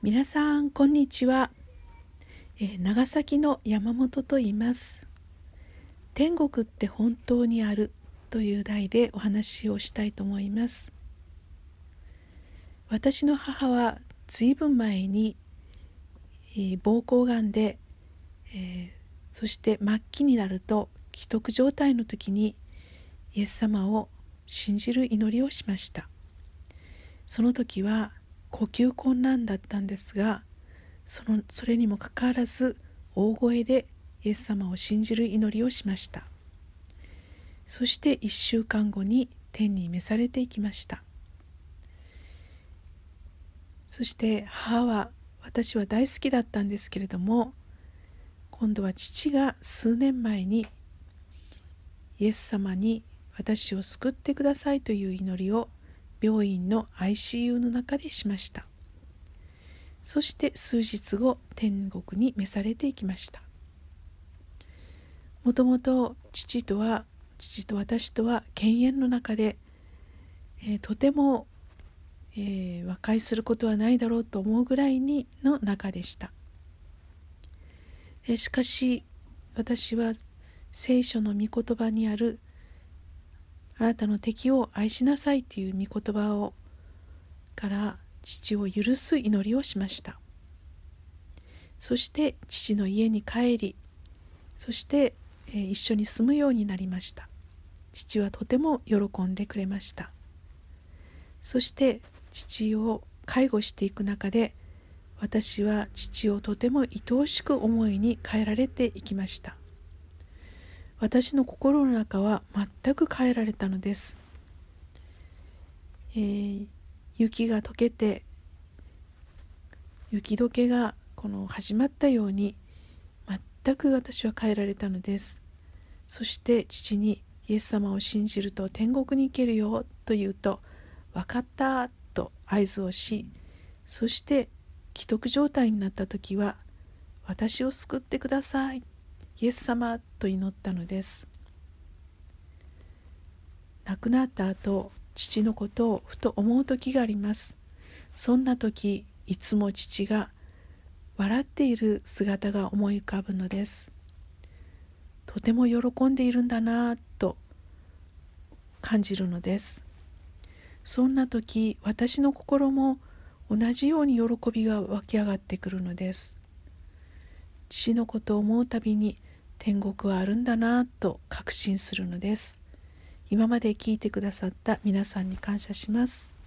皆さんこんにちは、え、長崎の山本と言います。天国って本当にあるという題でお話をしたいと思います。私の母はずいぶん前に、えー、膀胱がんで、えー、そして末期になると既得状態の時にイエス様を信じる祈りをしました。その時は呼吸困難だったんですがそのそれにもかかわらず大声でイエス様を信じる祈りをしました。そして1週間後に天に召されていきました。そして母は私は大好きだったんですけれども今度は父が数年前にイエス様に私を救ってくださいという祈りを病院の ICU の中でしました。そして数日後天国に召されていきました。もともと父とは父と私とは犬猿の中で、えー、とても、えー、和解することはないだろうと思うぐらいにの中でした、えー、しかし私は聖書の御言葉にあるあなたの敵を愛しなさいという御言葉をから父を許す祈りをしました。そして父の家に帰りそして、えー、一緒に住むようになりました。父はとても喜んでくれました。そして父を介護していく中で私は父をとても愛おしく思いに変えられていきました。私の心の中は全く変えられたのです、えー、雪が溶けて雪解けがこの始まったように全く私は変えられたのです。そして父にイエス様を信じると天国に行けるよと言うと分かったと合図をしそして既得状態になった時は私を救ってくださいイエス様と祈ったのです。亡くなった後父のことをふと思う時があります。そんな時いつも父が笑っている姿が思い浮かぶのです。とても喜んでいるんだなと感じるのです。そんな時私の心も同じように喜びが湧き上がってくるのです。父のことを思うたびに天国はあるんだなと確信するのです。今まで聞いてくださった皆さんに感謝します。